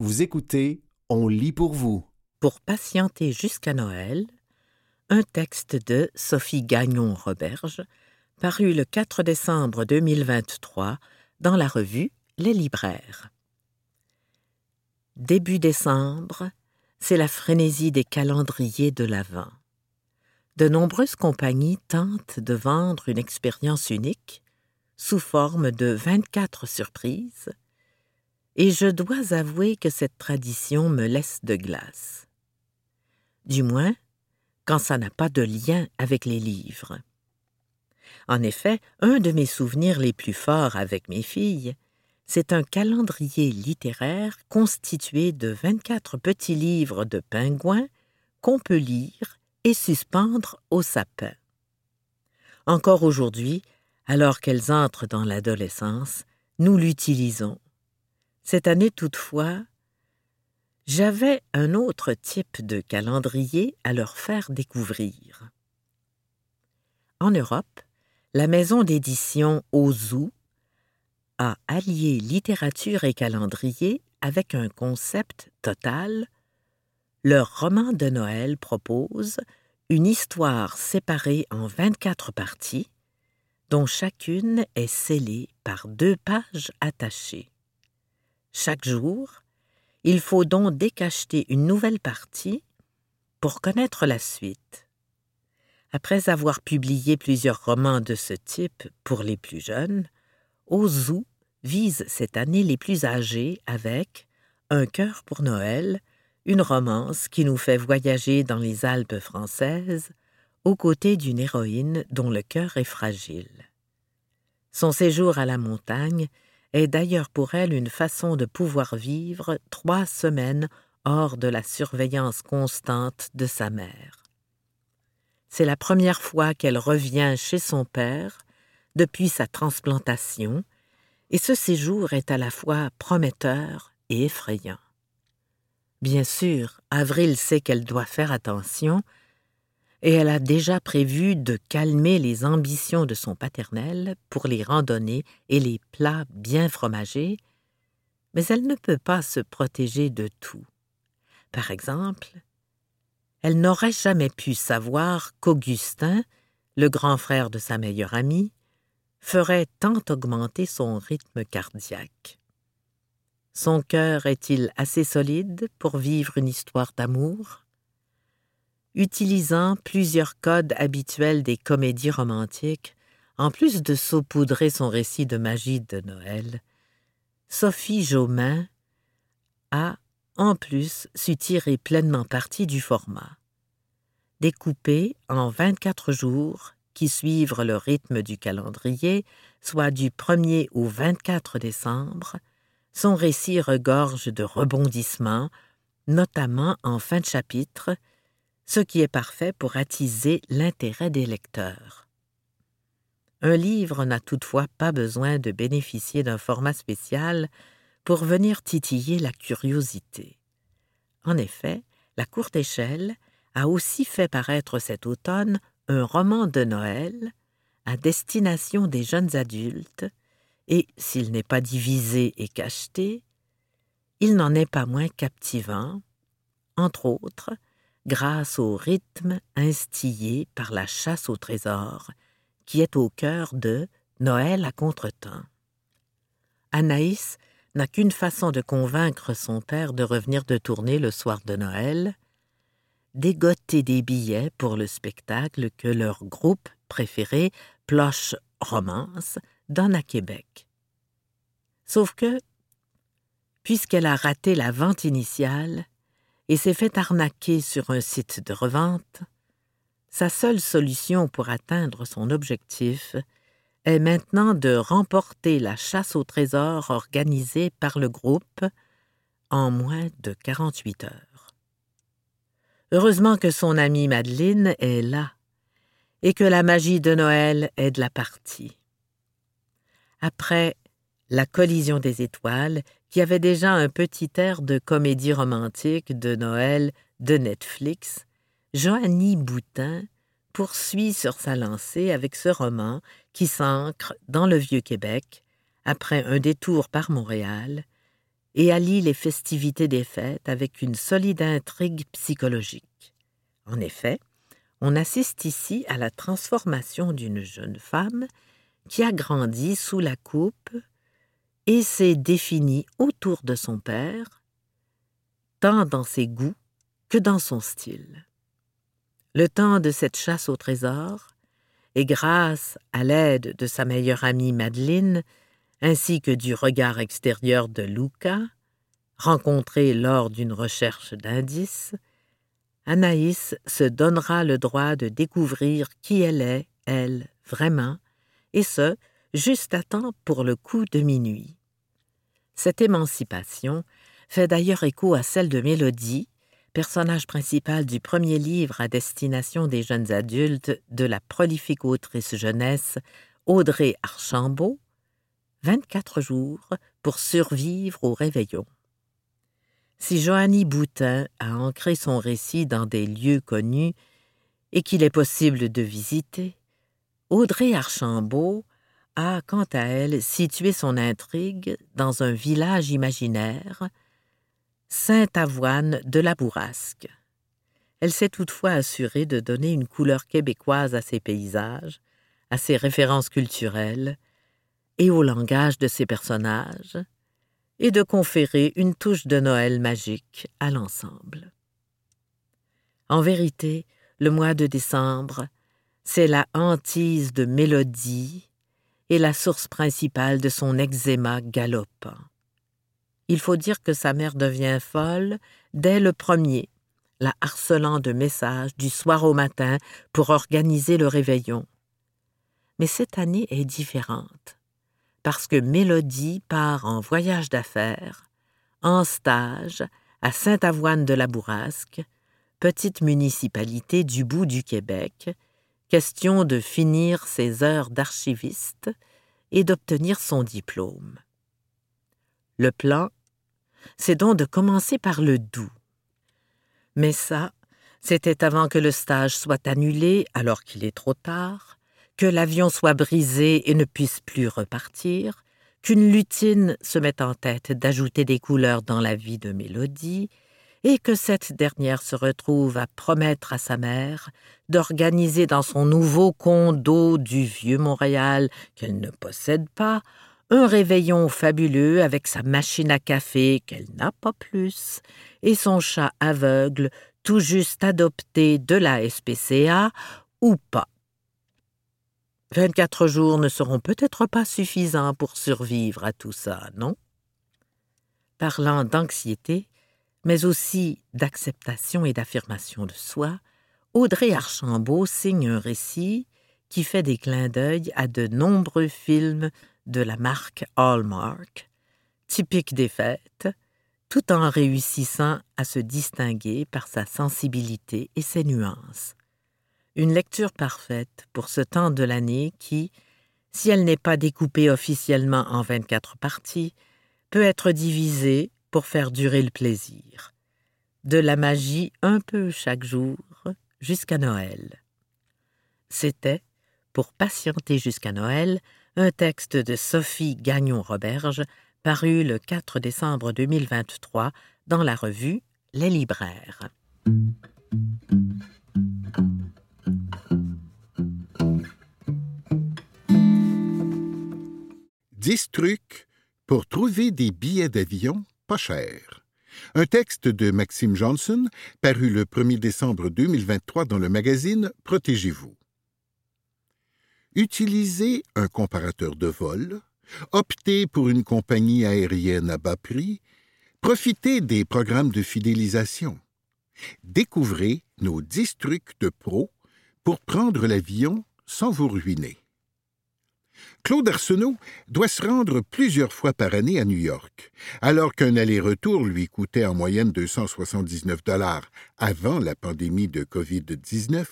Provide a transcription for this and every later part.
Vous écoutez On lit pour vous. Pour patienter jusqu'à Noël, un texte de Sophie Gagnon-Roberge, paru le 4 décembre 2023 dans la revue Les Libraires. Début décembre, c'est la frénésie des calendriers de l'Avent. De nombreuses compagnies tentent de vendre une expérience unique sous forme de 24 surprises, et je dois avouer que cette tradition me laisse de glace. Du moins, quand ça n'a pas de lien avec les livres. En effet, un de mes souvenirs les plus forts avec mes filles, c'est un calendrier littéraire constitué de 24 petits livres de pingouins qu'on peut lire et suspendre au sapin. Encore aujourd'hui, alors qu'elles entrent dans l'adolescence, nous l'utilisons. Cette année toutefois, j'avais un autre type de calendrier à leur faire découvrir. En Europe, la maison d'édition Ozu a allié littérature et calendrier avec un concept total. Leur roman de Noël propose une histoire séparée en 24 parties, dont chacune est scellée par deux pages attachées. Chaque jour, il faut donc décacheter une nouvelle partie pour connaître la suite. Après avoir publié plusieurs romans de ce type pour les plus jeunes, Ozu vise cette année les plus âgés avec Un cœur pour Noël, une romance qui nous fait voyager dans les Alpes françaises aux côtés d'une héroïne dont le cœur est fragile. Son séjour à la montagne est d'ailleurs pour elle une façon de pouvoir vivre trois semaines hors de la surveillance constante de sa mère. C'est la première fois qu'elle revient chez son père depuis sa transplantation, et ce séjour est à la fois prometteur et effrayant. Bien sûr, Avril sait qu'elle doit faire attention, et elle a déjà prévu de calmer les ambitions de son paternel pour les randonnées et les plats bien fromagés, mais elle ne peut pas se protéger de tout. Par exemple, elle n'aurait jamais pu savoir qu'Augustin, le grand frère de sa meilleure amie, ferait tant augmenter son rythme cardiaque. Son cœur est-il assez solide pour vivre une histoire d'amour? Utilisant plusieurs codes habituels des comédies romantiques, en plus de saupoudrer son récit de magie de Noël, Sophie Jaumin a, en plus, su tirer pleinement parti du format. Découpé en 24 jours qui suivent le rythme du calendrier, soit du 1er au 24 décembre, son récit regorge de rebondissements, notamment en fin de chapitre, ce qui est parfait pour attiser l'intérêt des lecteurs. Un livre n'a toutefois pas besoin de bénéficier d'un format spécial pour venir titiller la curiosité. En effet, la courte échelle a aussi fait paraître cet automne un roman de Noël à destination des jeunes adultes, et s'il n'est pas divisé et cacheté, il n'en est pas moins captivant, entre autres, grâce au rythme instillé par la chasse au trésor qui est au cœur de Noël à contretemps. Anaïs n'a qu'une façon de convaincre son père de revenir de tournée le soir de Noël, dégoter des billets pour le spectacle que leur groupe préféré, Ploche Romance, donne à Québec. Sauf que, puisqu'elle a raté la vente initiale, et s'est fait arnaquer sur un site de revente, sa seule solution pour atteindre son objectif est maintenant de remporter la chasse au trésor organisée par le groupe en moins de 48 heures. Heureusement que son amie Madeleine est là et que la magie de Noël est de la partie. Après la collision des étoiles, qui avait déjà un petit air de comédie romantique de Noël de Netflix, Joanny Boutin poursuit sur sa lancée avec ce roman qui s'ancre dans le Vieux-Québec après un détour par Montréal et allie les festivités des fêtes avec une solide intrigue psychologique. En effet, on assiste ici à la transformation d'une jeune femme qui a grandi sous la coupe et s'est définie autour de son père, tant dans ses goûts que dans son style. Le temps de cette chasse au trésor, et grâce à l'aide de sa meilleure amie Madeleine, ainsi que du regard extérieur de Luca, rencontré lors d'une recherche d'indices, Anaïs se donnera le droit de découvrir qui elle est, elle, vraiment, et ce, juste à temps pour le coup de minuit. Cette émancipation fait d'ailleurs écho à celle de Mélodie, personnage principal du premier livre à destination des jeunes adultes de la prolifique autrice jeunesse Audrey Archambault, 24 jours pour survivre au réveillon. Si Joanny Boutin a ancré son récit dans des lieux connus et qu'il est possible de visiter, Audrey Archambault a, quant à elle, situé son intrigue dans un village imaginaire, Sainte-Avoine de la Bourrasque. Elle s'est toutefois assurée de donner une couleur québécoise à ses paysages, à ses références culturelles et au langage de ses personnages, et de conférer une touche de Noël magique à l'ensemble. En vérité, le mois de décembre, c'est la hantise de Mélodie et la source principale de son eczéma galopant. Il faut dire que sa mère devient folle dès le premier, la harcelant de messages du soir au matin pour organiser le réveillon. Mais cette année est différente parce que Mélodie part en voyage d'affaires, en stage, à Sainte-Avoine de la Bourrasque, petite municipalité du bout du Québec, question de finir ses heures d'archiviste et d'obtenir son diplôme. Le plan, c'est donc de commencer par le doux. Mais ça, c'était avant que le stage soit annulé alors qu'il est trop tard, que l'avion soit brisé et ne puisse plus repartir, qu'une lutine se mette en tête d'ajouter des couleurs dans la vie de Mélodie, et que cette dernière se retrouve à promettre à sa mère d'organiser dans son nouveau condo du vieux Montréal qu'elle ne possède pas un réveillon fabuleux avec sa machine à café qu'elle n'a pas plus et son chat aveugle tout juste adopté de la SPCA ou pas. Vingt-quatre jours ne seront peut-être pas suffisants pour survivre à tout ça, non? Parlant d'anxiété, mais aussi d'acceptation et d'affirmation de soi, Audrey Archambault signe un récit qui fait des clins d'œil à de nombreux films de la marque Hallmark, typiques des fêtes, tout en réussissant à se distinguer par sa sensibilité et ses nuances. Une lecture parfaite pour ce temps de l'année qui, si elle n'est pas découpée officiellement en 24 parties, peut être divisée pour faire durer le plaisir. De la magie un peu chaque jour jusqu'à Noël. C'était, pour patienter jusqu'à Noël, un texte de Sophie Gagnon-Roberge paru le 4 décembre 2023 dans la revue Les libraires. 10 trucs pour trouver des billets d'avion pas chers. Un texte de Maxime Johnson, paru le 1er décembre 2023 dans le magazine Protégez-vous. Utilisez un comparateur de vol, optez pour une compagnie aérienne à bas prix, profitez des programmes de fidélisation. Découvrez nos 10 trucs de pro pour prendre l'avion sans vous ruiner. Claude Arsenault doit se rendre plusieurs fois par année à New York, alors qu'un aller-retour lui coûtait en moyenne 279 dollars avant la pandémie de COVID-19.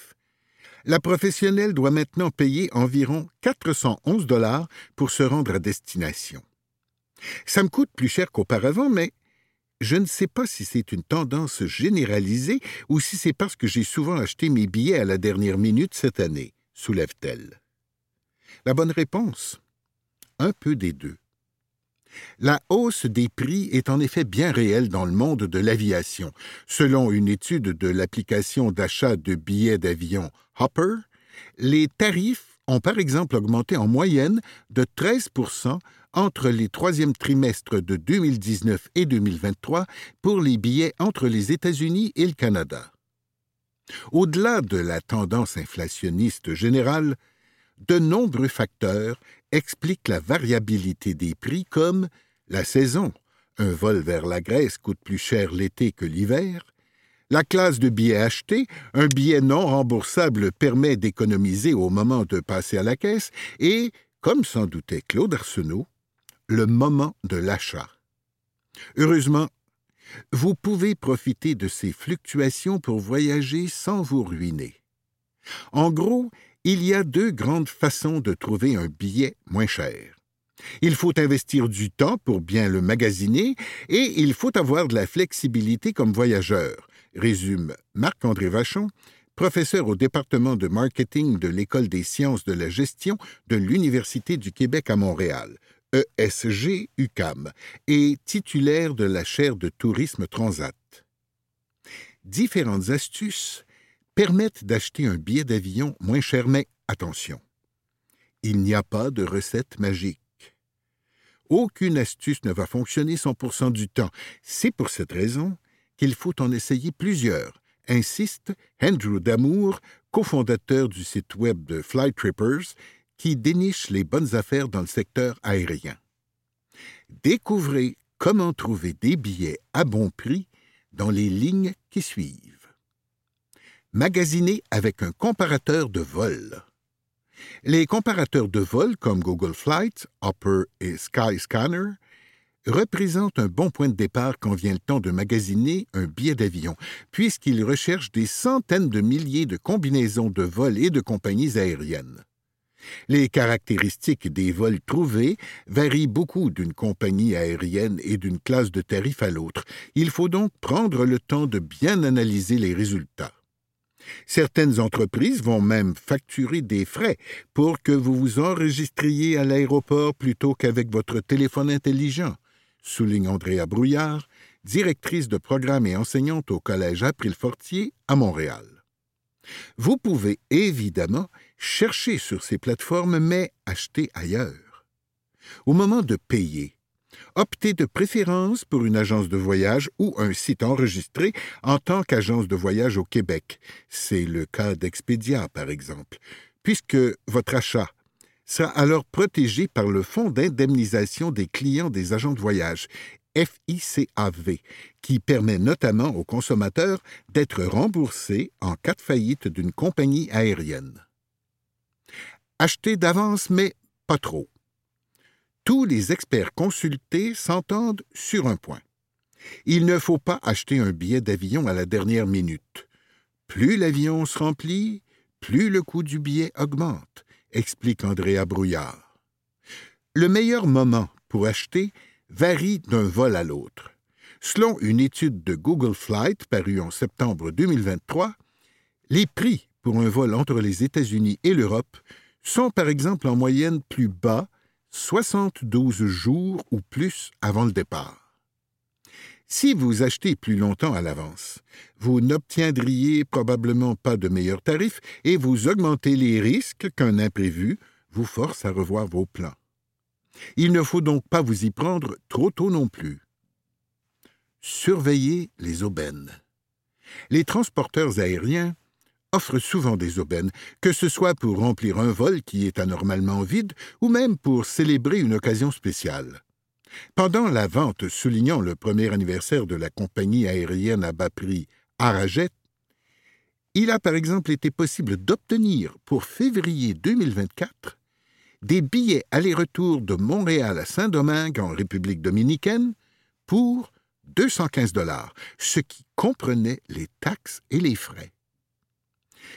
La professionnelle doit maintenant payer environ 411 dollars pour se rendre à destination. Ça me coûte plus cher qu'auparavant, mais je ne sais pas si c'est une tendance généralisée ou si c'est parce que j'ai souvent acheté mes billets à la dernière minute cette année, soulève-t-elle. La bonne réponse? Un peu des deux. La hausse des prix est en effet bien réelle dans le monde de l'aviation. Selon une étude de l'application d'achat de billets d'avion Hopper, les tarifs ont par exemple augmenté en moyenne de 13% entre les troisièmes trimestres de 2019 et 2023 pour les billets entre les États-Unis et le Canada. Au-delà de la tendance inflationniste générale, de nombreux facteurs expliquent la variabilité des prix comme la saison. Un vol vers la Grèce coûte plus cher l'été que l'hiver. La classe de billets achetés, un billet non remboursable permet d'économiser au moment de passer à la caisse et, comme s'en doutait Claude Arsenault, le moment de l'achat. Heureusement, vous pouvez profiter de ces fluctuations pour voyager sans vous ruiner. En gros, il y a deux grandes façons de trouver un billet moins cher. Il faut investir du temps pour bien le magasiner et il faut avoir de la flexibilité comme voyageur, résume Marc-André Vachon, professeur au département de marketing de l'École des sciences de la gestion de l'Université du Québec à Montréal, ESG UCAM, et titulaire de la chaire de tourisme Transat. Différentes astuces permettent d'acheter un billet d'avion moins cher, mais attention, il n'y a pas de recette magique. Aucune astuce ne va fonctionner 100% du temps. C'est pour cette raison qu'il faut en essayer plusieurs, insiste Andrew Damour, cofondateur du site web de Flytrippers, qui déniche les bonnes affaires dans le secteur aérien. Découvrez comment trouver des billets à bon prix dans les lignes qui suivent magasiné avec un comparateur de vol. Les comparateurs de vol comme Google Flight, Hopper et Skyscanner représentent un bon point de départ quand vient le temps de magasiner un billet d'avion, puisqu'ils recherchent des centaines de milliers de combinaisons de vols et de compagnies aériennes. Les caractéristiques des vols trouvés varient beaucoup d'une compagnie aérienne et d'une classe de tarif à l'autre. Il faut donc prendre le temps de bien analyser les résultats. Certaines entreprises vont même facturer des frais pour que vous vous enregistriez à l'aéroport plutôt qu'avec votre téléphone intelligent, souligne Andrea Brouillard, directrice de programme et enseignante au Collège April-Fortier à Montréal. Vous pouvez évidemment chercher sur ces plateformes, mais acheter ailleurs. Au moment de payer, Optez de préférence pour une agence de voyage ou un site enregistré en tant qu'agence de voyage au Québec. C'est le cas d'Expedia, par exemple, puisque votre achat sera alors protégé par le Fonds d'indemnisation des clients des agents de voyage, FICAV, qui permet notamment aux consommateurs d'être remboursés en cas de faillite d'une compagnie aérienne. Achetez d'avance, mais pas trop tous les experts consultés s'entendent sur un point. Il ne faut pas acheter un billet d'avion à la dernière minute. Plus l'avion se remplit, plus le coût du billet augmente, explique Andrea Brouillard. Le meilleur moment pour acheter varie d'un vol à l'autre. Selon une étude de Google Flight parue en septembre 2023, les prix pour un vol entre les États-Unis et l'Europe sont par exemple en moyenne plus bas 72 jours ou plus avant le départ. Si vous achetez plus longtemps à l'avance, vous n'obtiendriez probablement pas de meilleurs tarifs et vous augmentez les risques qu'un imprévu vous force à revoir vos plans. Il ne faut donc pas vous y prendre trop tôt non plus. Surveillez les aubaines. Les transporteurs aériens offre souvent des aubaines, que ce soit pour remplir un vol qui est anormalement vide ou même pour célébrer une occasion spéciale. Pendant la vente soulignant le premier anniversaire de la compagnie aérienne à bas prix Arajet, il a par exemple été possible d'obtenir pour février 2024 des billets aller-retour de Montréal à Saint-Domingue en République dominicaine pour 215 dollars, ce qui comprenait les taxes et les frais.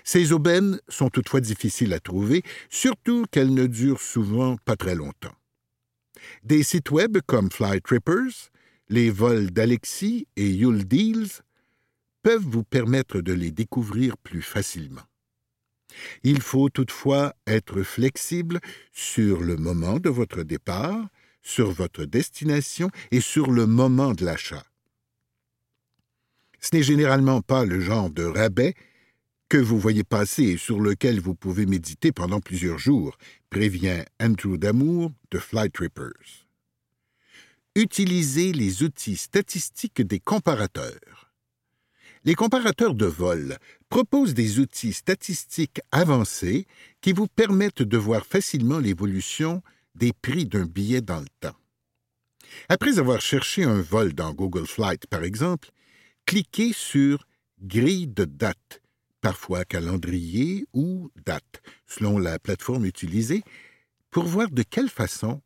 Ces aubaines sont toutefois difficiles à trouver, surtout qu'elles ne durent souvent pas très longtemps. Des sites web comme Flytrippers, les vols d'Alexis et Yule Deals peuvent vous permettre de les découvrir plus facilement. Il faut toutefois être flexible sur le moment de votre départ, sur votre destination et sur le moment de l'achat. Ce n'est généralement pas le genre de rabais que vous voyez passer et sur lequel vous pouvez méditer pendant plusieurs jours, prévient Andrew Damour de Flight Trippers. Utilisez les outils statistiques des comparateurs. Les comparateurs de vol proposent des outils statistiques avancés qui vous permettent de voir facilement l'évolution des prix d'un billet dans le temps. Après avoir cherché un vol dans Google Flight, par exemple, cliquez sur Grille de date parfois calendrier ou date, selon la plateforme utilisée, pour voir de quelle façon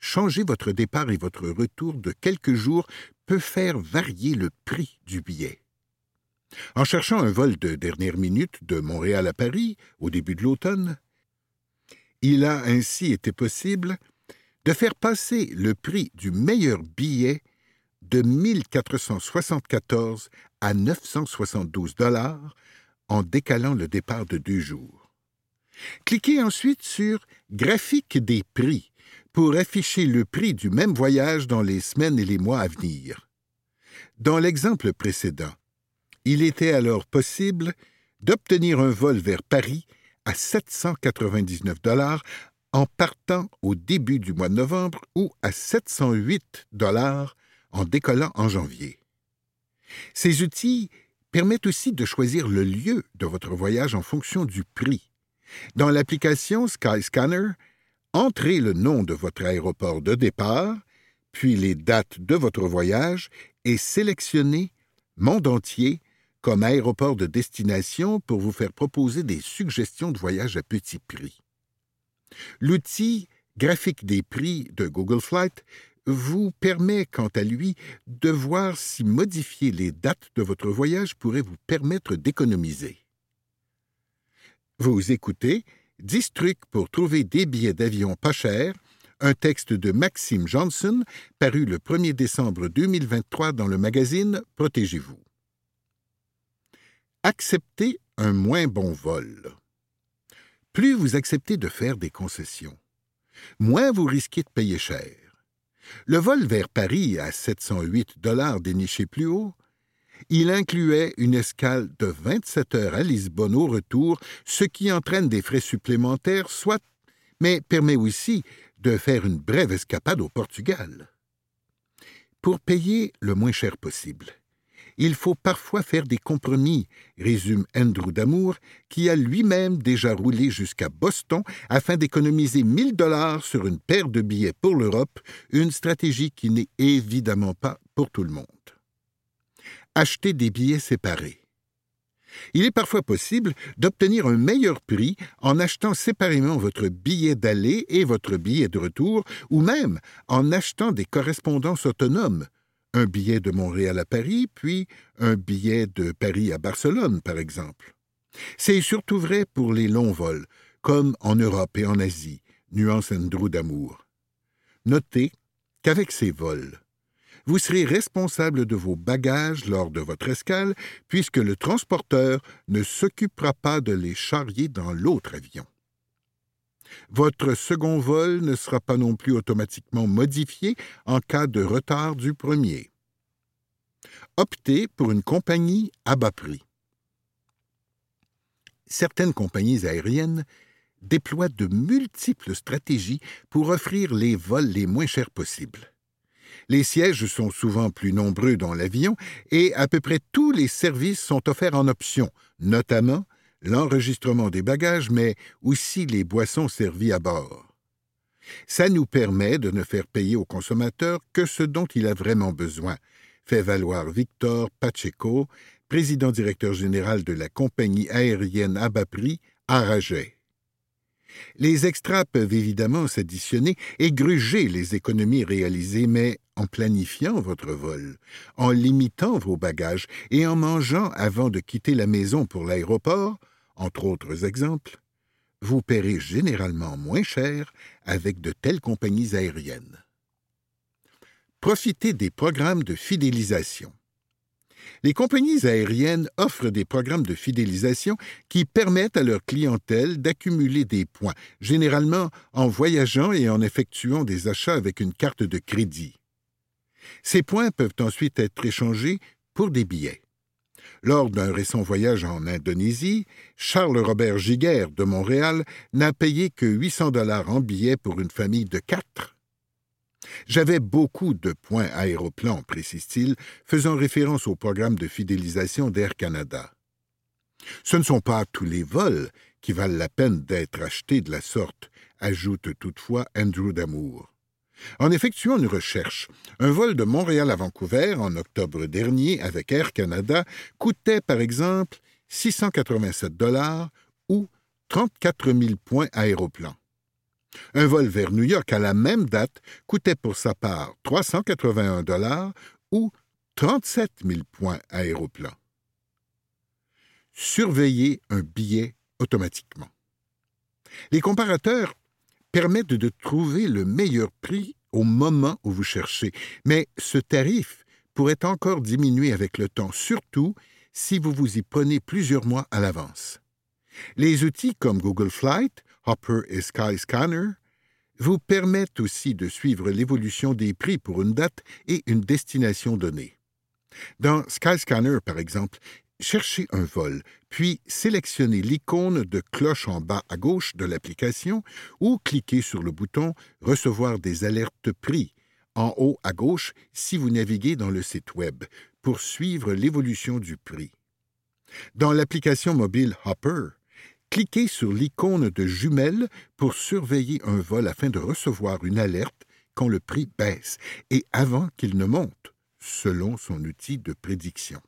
changer votre départ et votre retour de quelques jours peut faire varier le prix du billet. En cherchant un vol de dernière minute de Montréal à Paris au début de l'automne, il a ainsi été possible de faire passer le prix du meilleur billet de 1474 à 972 dollars en décalant le départ de deux jours. Cliquez ensuite sur Graphique des prix pour afficher le prix du même voyage dans les semaines et les mois à venir. Dans l'exemple précédent, il était alors possible d'obtenir un vol vers Paris à 799 dollars en partant au début du mois de novembre ou à 708 dollars en décollant en janvier. Ces outils permet aussi de choisir le lieu de votre voyage en fonction du prix. Dans l'application Skyscanner, entrez le nom de votre aéroport de départ, puis les dates de votre voyage et sélectionnez Monde entier comme aéroport de destination pour vous faire proposer des suggestions de voyage à petit prix. L'outil graphique des prix de Google Flight vous permet, quant à lui, de voir si modifier les dates de votre voyage pourrait vous permettre d'économiser. Vous écoutez 10 trucs pour trouver des billets d'avion pas chers, un texte de Maxime Johnson paru le 1er décembre 2023 dans le magazine Protégez-vous. Acceptez un moins bon vol. Plus vous acceptez de faire des concessions, moins vous risquez de payer cher. Le vol vers Paris à 708 dollars déniché plus haut, il incluait une escale de 27 heures à Lisbonne au retour, ce qui entraîne des frais supplémentaires, soit, mais permet aussi de faire une brève escapade au Portugal. Pour payer le moins cher possible, il faut parfois faire des compromis, résume Andrew Damour, qui a lui-même déjà roulé jusqu'à Boston afin d'économiser 1000 dollars sur une paire de billets pour l'Europe, une stratégie qui n'est évidemment pas pour tout le monde. Acheter des billets séparés. Il est parfois possible d'obtenir un meilleur prix en achetant séparément votre billet d'aller et votre billet de retour, ou même en achetant des correspondances autonomes, un billet de Montréal à Paris, puis un billet de Paris à Barcelone, par exemple. C'est surtout vrai pour les longs vols, comme en Europe et en Asie, nuance Andrew d'amour. Notez qu'avec ces vols, vous serez responsable de vos bagages lors de votre escale, puisque le transporteur ne s'occupera pas de les charrier dans l'autre avion. Votre second vol ne sera pas non plus automatiquement modifié en cas de retard du premier. Optez pour une compagnie à bas prix. Certaines compagnies aériennes déploient de multiples stratégies pour offrir les vols les moins chers possibles. Les sièges sont souvent plus nombreux dans l'avion et à peu près tous les services sont offerts en option, notamment l'enregistrement des bagages, mais aussi les boissons servies à bord. Ça nous permet de ne faire payer au consommateur que ce dont il a vraiment besoin, fait valoir Victor Pacheco, président directeur général de la compagnie aérienne à bas prix. Les extras peuvent évidemment s'additionner et gruger les économies réalisées, mais en planifiant votre vol, en limitant vos bagages et en mangeant avant de quitter la maison pour l'aéroport, entre autres exemples, vous paierez généralement moins cher avec de telles compagnies aériennes. Profitez des programmes de fidélisation. les compagnies aériennes offrent des programmes de fidélisation qui permettent à leur clientèle d'accumuler des points, généralement en voyageant et en effectuant des achats avec une carte de crédit. Ces points peuvent ensuite être échangés pour des billets. Lors d'un récent voyage en Indonésie, Charles Robert Giguère de Montréal n'a payé que 800 dollars en billets pour une famille de quatre. J'avais beaucoup de points aéroplans, précise-t-il, faisant référence au programme de fidélisation d'Air Canada. Ce ne sont pas tous les vols qui valent la peine d'être achetés de la sorte, ajoute toutefois Andrew Damour. En effectuant une recherche, un vol de Montréal à Vancouver en octobre dernier avec Air Canada coûtait par exemple 687 dollars ou 34 000 points aéroplan. Un vol vers New York à la même date coûtait pour sa part 381 dollars ou 37 000 points aéroplan. Surveillez un billet automatiquement. Les comparateurs permettent de trouver le meilleur prix au moment où vous cherchez, mais ce tarif pourrait encore diminuer avec le temps, surtout si vous vous y prenez plusieurs mois à l'avance. Les outils comme Google Flight, Hopper et Skyscanner vous permettent aussi de suivre l'évolution des prix pour une date et une destination donnée. Dans Skyscanner, par exemple, cherchez un vol, puis sélectionnez l'icône de cloche en bas à gauche de l'application ou cliquez sur le bouton Recevoir des alertes prix en haut à gauche si vous naviguez dans le site Web pour suivre l'évolution du prix. Dans l'application mobile Hopper, cliquez sur l'icône de jumelle pour surveiller un vol afin de recevoir une alerte quand le prix baisse et avant qu'il ne monte, selon son outil de prédiction.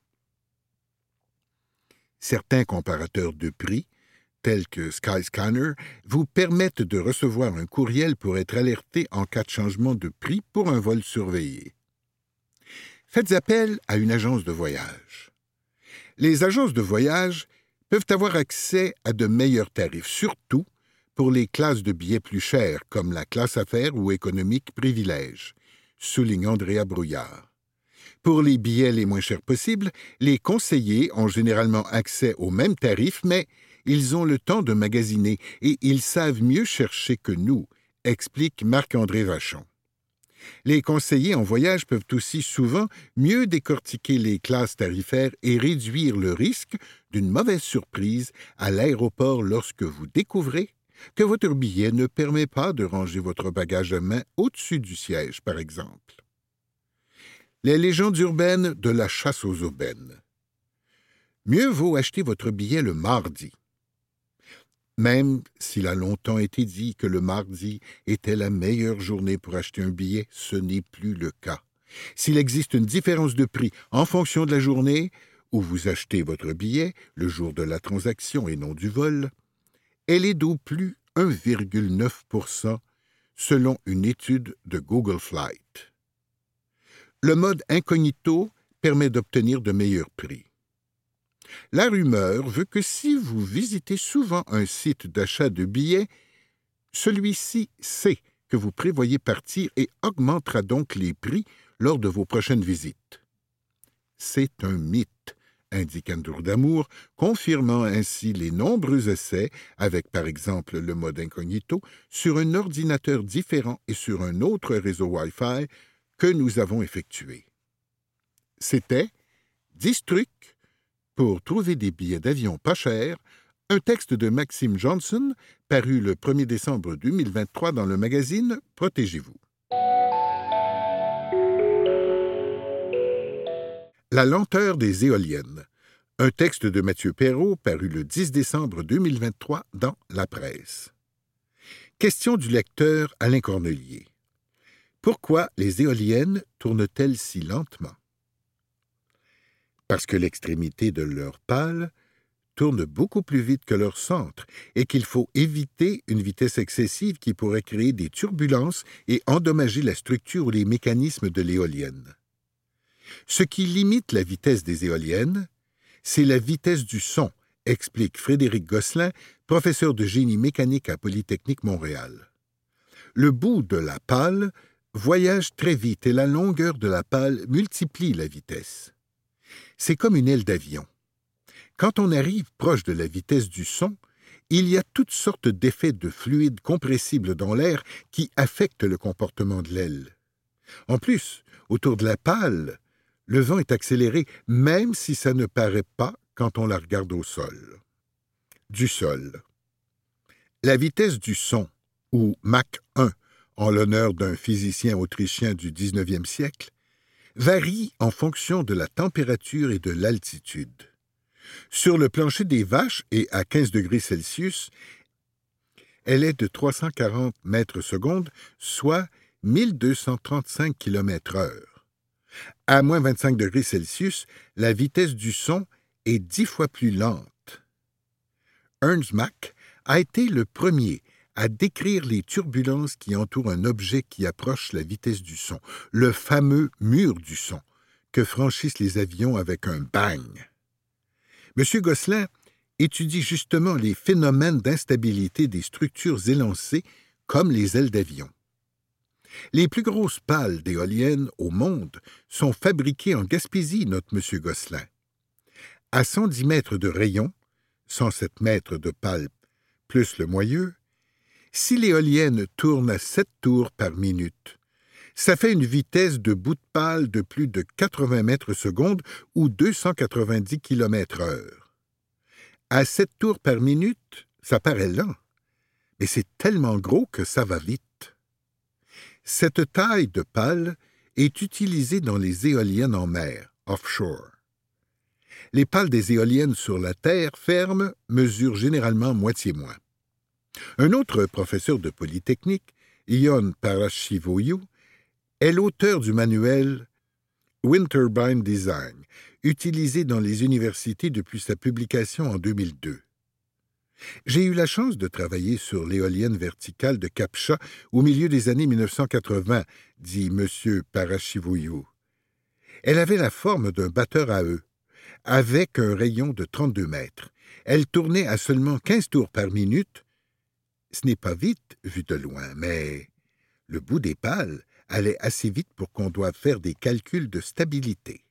Certains comparateurs de prix, tels que Skyscanner, vous permettent de recevoir un courriel pour être alerté en cas de changement de prix pour un vol surveillé. Faites appel à une agence de voyage. Les agences de voyage peuvent avoir accès à de meilleurs tarifs, surtout pour les classes de billets plus chères, comme la classe affaires ou économique privilège, souligne Andrea Brouillard. Pour les billets les moins chers possibles, les conseillers ont généralement accès aux mêmes tarifs, mais ils ont le temps de magasiner et ils savent mieux chercher que nous, explique Marc-André Vachon. Les conseillers en voyage peuvent aussi souvent mieux décortiquer les classes tarifaires et réduire le risque d'une mauvaise surprise à l'aéroport lorsque vous découvrez que votre billet ne permet pas de ranger votre bagage à main au-dessus du siège, par exemple. Les légendes urbaines de la chasse aux aubaines. Mieux vaut acheter votre billet le mardi. Même s'il a longtemps été dit que le mardi était la meilleure journée pour acheter un billet, ce n'est plus le cas. S'il existe une différence de prix en fonction de la journée où vous achetez votre billet, le jour de la transaction et non du vol, elle est d'au plus 1,9% selon une étude de Google Flight. Le mode incognito permet d'obtenir de meilleurs prix. La rumeur veut que si vous visitez souvent un site d'achat de billets, celui-ci sait que vous prévoyez partir et augmentera donc les prix lors de vos prochaines visites. C'est un mythe, indique Andrew Damour, confirmant ainsi les nombreux essais, avec par exemple le mode incognito, sur un ordinateur différent et sur un autre réseau Wi-Fi que nous avons effectué. C'était 10 trucs pour trouver des billets d'avion pas chers, un texte de Maxime Johnson paru le 1er décembre 2023 dans le magazine Protégez-vous. La lenteur des éoliennes. Un texte de Mathieu Perrault paru le 10 décembre 2023 dans La Presse. Question du lecteur Alain Cornelier. Pourquoi les éoliennes tournent-elles si lentement? Parce que l'extrémité de leur pâle tourne beaucoup plus vite que leur centre et qu'il faut éviter une vitesse excessive qui pourrait créer des turbulences et endommager la structure ou les mécanismes de l'éolienne. Ce qui limite la vitesse des éoliennes, c'est la vitesse du son, explique Frédéric Gosselin, professeur de génie mécanique à Polytechnique Montréal. Le bout de la pâle voyage très vite et la longueur de la pâle multiplie la vitesse. C'est comme une aile d'avion. Quand on arrive proche de la vitesse du son, il y a toutes sortes d'effets de fluide compressible dans l'air qui affectent le comportement de l'aile. En plus, autour de la pale, le vent est accéléré même si ça ne paraît pas quand on la regarde au sol. Du sol. La vitesse du son, ou Mach 1 en l'honneur d'un physicien autrichien du XIXe siècle, varie en fonction de la température et de l'altitude. Sur le plancher des vaches et à 15 degrés Celsius, elle est de 340 mètres secondes, soit 1235 km heure. À moins 25 degrés Celsius, la vitesse du son est dix fois plus lente. Ernst Mach a été le premier à décrire les turbulences qui entourent un objet qui approche la vitesse du son, le fameux mur du son, que franchissent les avions avec un bang. M. Gosselin étudie justement les phénomènes d'instabilité des structures élancées comme les ailes d'avion. Les plus grosses pales d'éoliennes au monde sont fabriquées en Gaspésie, note M. Gosselin. À 110 mètres de rayon, 107 mètres de pale plus le moyeu, si l'éolienne tourne à 7 tours par minute, ça fait une vitesse de bout de pale de plus de 80 mètres secondes ou 290 km heure. À 7 tours par minute, ça paraît lent, mais c'est tellement gros que ça va vite. Cette taille de pale est utilisée dans les éoliennes en mer, offshore. Les pales des éoliennes sur la terre ferme mesurent généralement moitié moins. Un autre professeur de Polytechnique, Ion Parashivoyou, est l'auteur du manuel Wind Turbine Design, utilisé dans les universités depuis sa publication en 2002. J'ai eu la chance de travailler sur l'éolienne verticale de Capcha au milieu des années 1980, dit M. Parashivoyou. Elle avait la forme d'un batteur à eux, avec un rayon de 32 mètres. Elle tournait à seulement 15 tours par minute. Ce n'est pas vite vu de loin, mais le bout des pales allait assez vite pour qu'on doive faire des calculs de stabilité.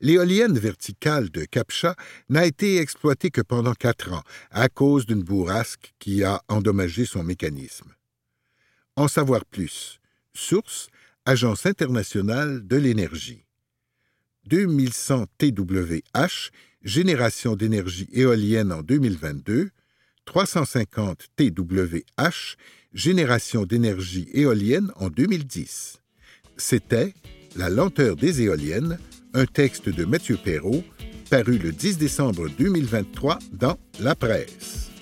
L'éolienne verticale de Capcha n'a été exploitée que pendant quatre ans à cause d'une bourrasque qui a endommagé son mécanisme. En savoir plus. Source Agence internationale de l'énergie. 2100 TWH, génération d'énergie éolienne en 2022, 350 TWH, génération d'énergie éolienne en 2010. C'était La lenteur des éoliennes, un texte de Mathieu Perrault, paru le 10 décembre 2023 dans La Presse.